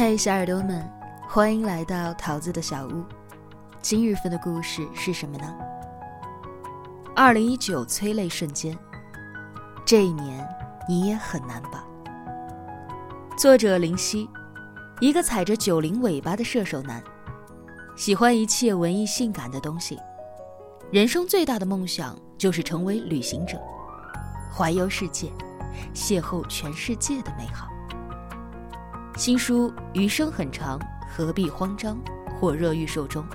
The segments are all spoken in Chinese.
嘿，小耳朵们，欢迎来到桃子的小屋。今日份的故事是什么呢？二零一九催泪瞬间，这一年你也很难吧？作者林夕，一个踩着九零尾巴的射手男，喜欢一切文艺性感的东西，人生最大的梦想就是成为旅行者，环游世界，邂逅全世界的美好。新书《余生很长，何必慌张》火热预售中。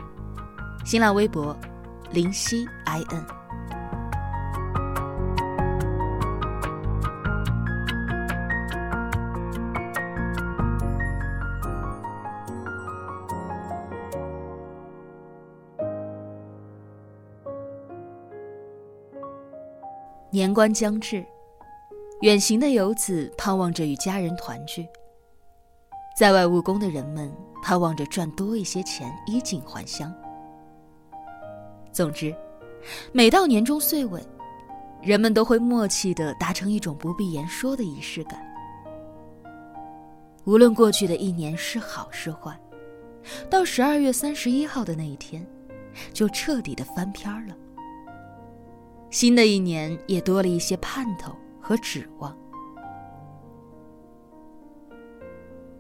新浪微博：林夕 in。年关将至，远行的游子盼望着与家人团聚。在外务工的人们盼望着赚多一些钱，衣锦还乡。总之，每到年终岁尾，人们都会默契的达成一种不必言说的仪式感。无论过去的一年是好是坏，到十二月三十一号的那一天，就彻底的翻篇了。新的一年也多了一些盼头和指望。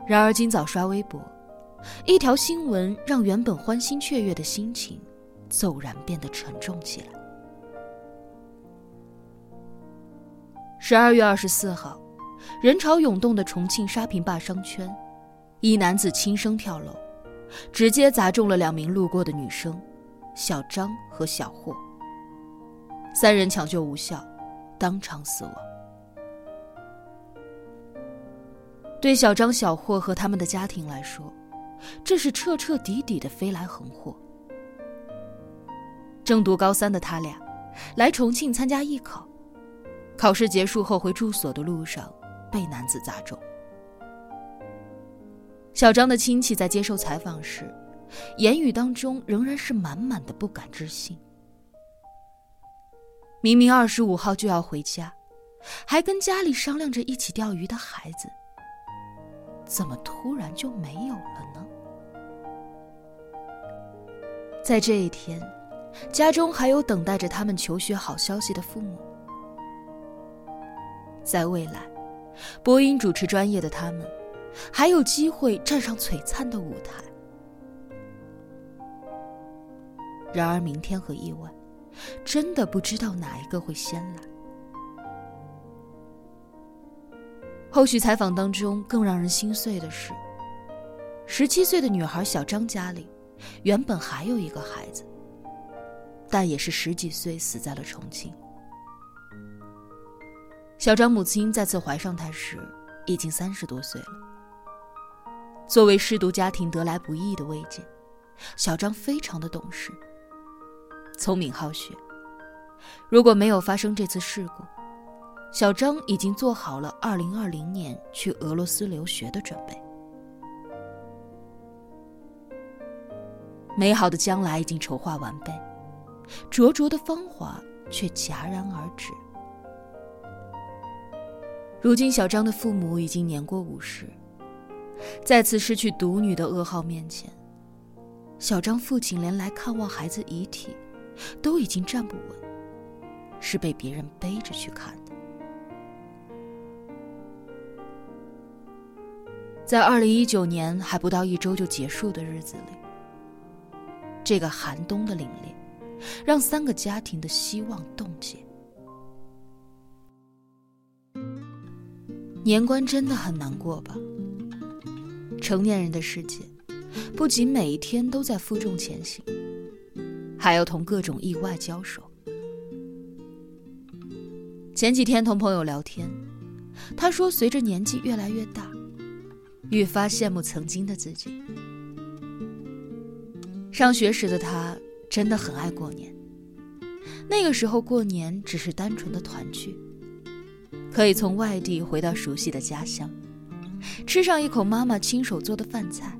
然而，今早刷微博，一条新闻让原本欢欣雀跃的心情骤然变得沉重起来。十二月二十四号，人潮涌动的重庆沙坪坝商圈，一男子轻生跳楼，直接砸中了两名路过的女生小张和小霍，三人抢救无效，当场死亡。对小张、小霍和他们的家庭来说，这是彻彻底底的飞来横祸。正读高三的他俩，来重庆参加艺考，考试结束后回住所的路上，被男子砸中。小张的亲戚在接受采访时，言语当中仍然是满满的不敢置信。明明二十五号就要回家，还跟家里商量着一起钓鱼的孩子。怎么突然就没有了呢？在这一天，家中还有等待着他们求学好消息的父母。在未来，播音主持专业的他们，还有机会站上璀璨的舞台。然而，明天和意外，真的不知道哪一个会先来。后续采访当中，更让人心碎的是，十七岁的女孩小张家里，原本还有一个孩子，但也是十几岁死在了重庆。小张母亲再次怀上他时，已经三十多岁了。作为失独家庭得来不易的慰藉，小张非常的懂事，聪明好学。如果没有发生这次事故，小张已经做好了二零二零年去俄罗斯留学的准备，美好的将来已经筹划完备，灼灼的芳华却戛然而止。如今，小张的父母已经年过五十，再次失去独女的噩耗面前，小张父亲连来看望孩子遗体，都已经站不稳，是被别人背着去看。在二零一九年还不到一周就结束的日子里，这个寒冬的凛冽，让三个家庭的希望冻结。年关真的很难过吧？成年人的世界，不仅每一天都在负重前行，还要同各种意外交手。前几天同朋友聊天，他说，随着年纪越来越大。愈发羡慕曾经的自己。上学时的他真的很爱过年，那个时候过年只是单纯的团聚，可以从外地回到熟悉的家乡，吃上一口妈妈亲手做的饭菜，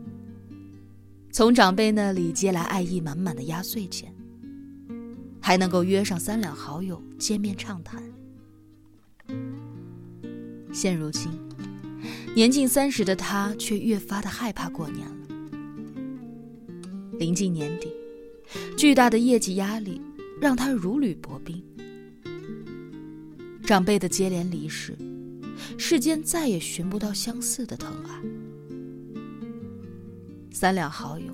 从长辈那里接来爱意满满的压岁钱，还能够约上三两好友见面畅谈。现如今。年近三十的他却越发的害怕过年了。临近年底，巨大的业绩压力让他如履薄冰。长辈的接连离世，世间再也寻不到相似的疼爱。三两好友，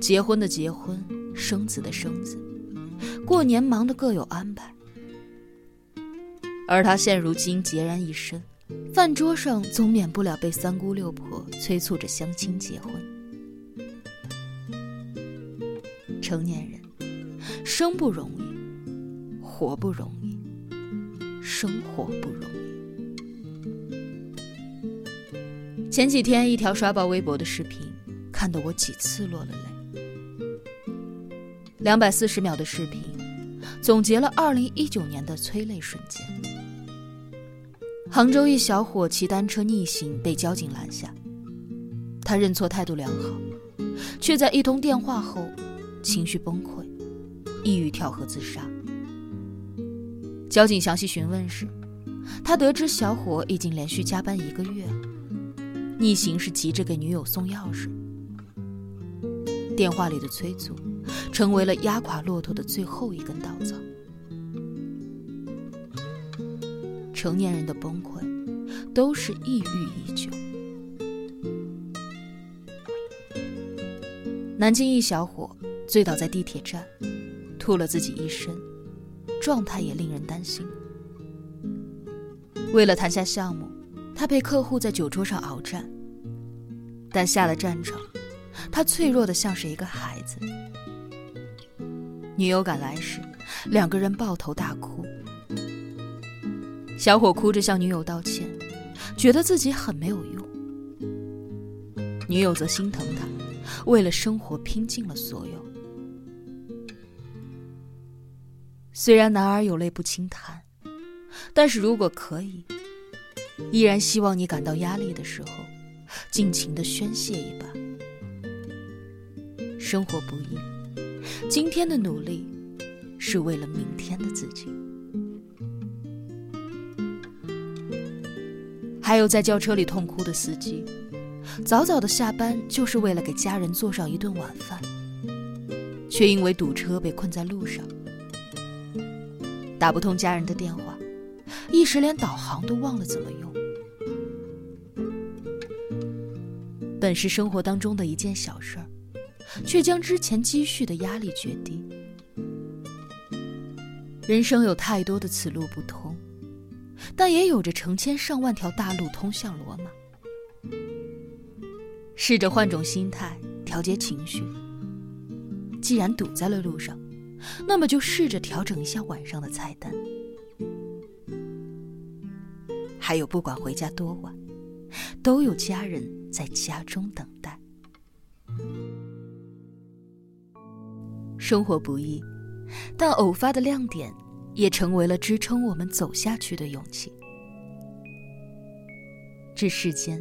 结婚的结婚，生子的生子，过年忙得各有安排。而他现如今孑然一身，饭桌上总免不了被三姑六婆催促着相亲结婚。成年人，生不容易，活不容易，生活不容易。前几天一条刷爆微博的视频，看得我几次落了泪。两百四十秒的视频，总结了二零一九年的催泪瞬间。杭州一小伙骑单车逆行被交警拦下，他认错态度良好，却在一通电话后。情绪崩溃，抑郁跳河自杀。交警详细询问时，他得知小伙已经连续加班一个月，逆行是急着给女友送钥匙。电话里的催促，成为了压垮骆驼的最后一根稻草。成年人的崩溃，都是抑郁已久。南京一小伙。醉倒在地铁站，吐了自己一身，状态也令人担心。为了谈下项目，他陪客户在酒桌上鏖战。但下了战场，他脆弱的像是一个孩子。女友赶来时，两个人抱头大哭。小伙哭着向女友道歉，觉得自己很没有用。女友则心疼他，为了生活拼尽了所有。虽然男儿有泪不轻弹，但是如果可以，依然希望你感到压力的时候，尽情的宣泄一把。生活不易，今天的努力是为了明天的自己。还有在轿车里痛哭的司机，早早的下班就是为了给家人做上一顿晚饭，却因为堵车被困在路上。打不通家人的电话，一时连导航都忘了怎么用。本是生活当中的一件小事儿，却将之前积蓄的压力决堤。人生有太多的此路不通，但也有着成千上万条大路通向罗马。试着换种心态，调节情绪。既然堵在了路上。那么就试着调整一下晚上的菜单。还有，不管回家多晚，都有家人在家中等待。生活不易，但偶发的亮点也成为了支撑我们走下去的勇气。这世间，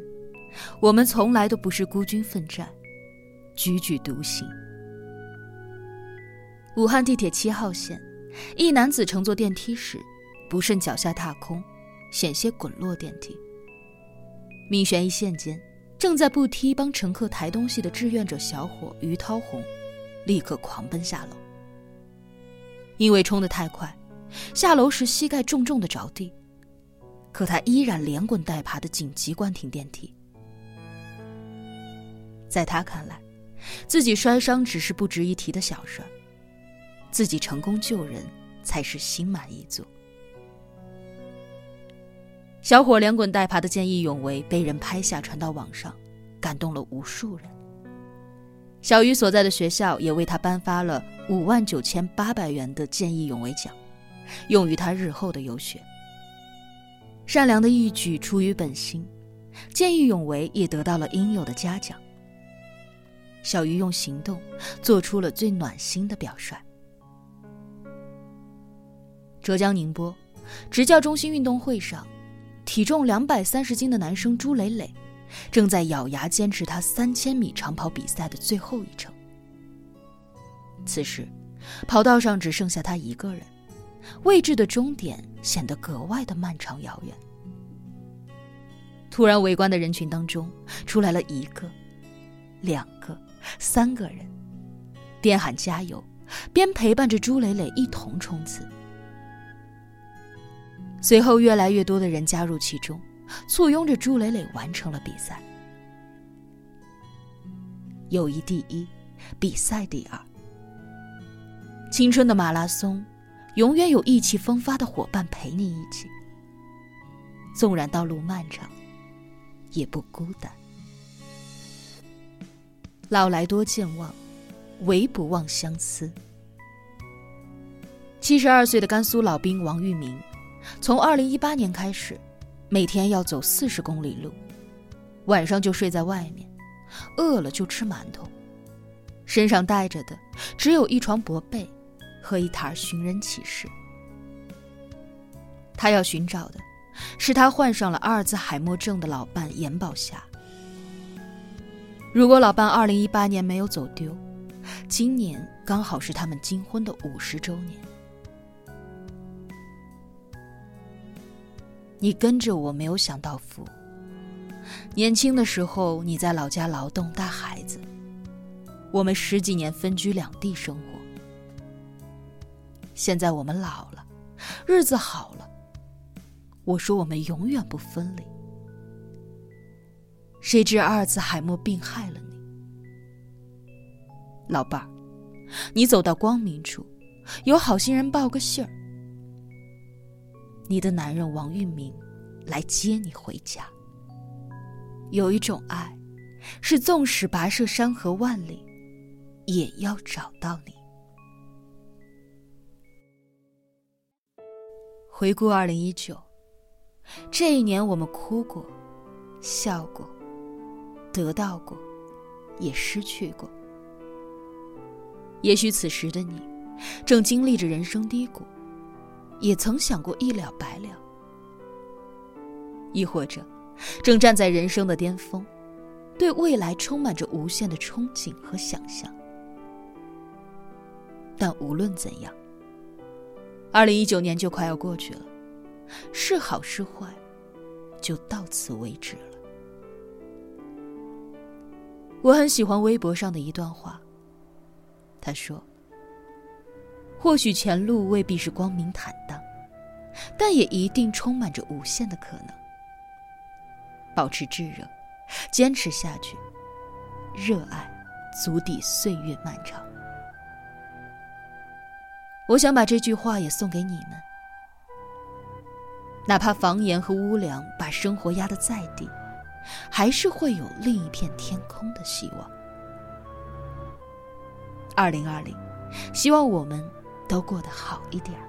我们从来都不是孤军奋战，踽踽独行。武汉地铁七号线，一男子乘坐电梯时，不慎脚下踏空，险些滚落电梯。命悬一线间，正在步梯帮乘客抬东西的志愿者小伙于涛红，立刻狂奔下楼。因为冲得太快，下楼时膝盖重重的着地，可他依然连滚带爬的紧急关停电梯。在他看来，自己摔伤只是不值一提的小事儿。自己成功救人，才是心满意足。小伙连滚带爬的见义勇为被人拍下传到网上，感动了无数人。小鱼所在的学校也为他颁发了五万九千八百元的见义勇为奖，用于他日后的游学。善良的义举出于本心，见义勇为也得到了应有的嘉奖。小鱼用行动做出了最暖心的表率。浙江宁波，职教中心运动会上，体重两百三十斤的男生朱磊磊，正在咬牙坚持他三千米长跑比赛的最后一程。此时，跑道上只剩下他一个人，未知的终点显得格外的漫长遥远。突然，围观的人群当中出来了一个、两个、三个人，边喊加油，边陪伴着朱磊磊一同冲刺。随后，越来越多的人加入其中，簇拥着朱磊磊完成了比赛。友谊第一，比赛第二。青春的马拉松，永远有意气风发的伙伴陪你一起。纵然道路漫长，也不孤单。老来多健忘，唯不忘相思。七十二岁的甘肃老兵王玉明，从二零一八年开始，每天要走四十公里路，晚上就睡在外面，饿了就吃馒头，身上带着的只有一床薄被和一沓寻人启事。他要寻找的。是他患上了阿尔兹海默症的老伴严宝霞。如果老伴二零一八年没有走丢，今年刚好是他们金婚的五十周年。你跟着我没有享到福。年轻的时候你在老家劳动带孩子，我们十几年分居两地生活。现在我们老了，日子好了。我说我们永远不分离。谁知阿尔兹海默病害了你，老伴儿，你走到光明处，有好心人报个信儿，你的男人王玉明来接你回家。有一种爱，是纵使跋涉山河万里，也要找到你。回顾二零一九。这一年，我们哭过，笑过，得到过，也失去过。也许此时的你，正经历着人生低谷，也曾想过一了百了；亦或者，正站在人生的巅峰，对未来充满着无限的憧憬和想象。但无论怎样，二零一九年就快要过去了。是好是坏，就到此为止了。我很喜欢微博上的一段话。他说：“或许前路未必是光明坦荡，但也一定充满着无限的可能。保持炙热，坚持下去，热爱足抵岁月漫长。”我想把这句话也送给你们。哪怕房檐和屋梁把生活压得再低，还是会有另一片天空的希望。二零二零，希望我们都过得好一点。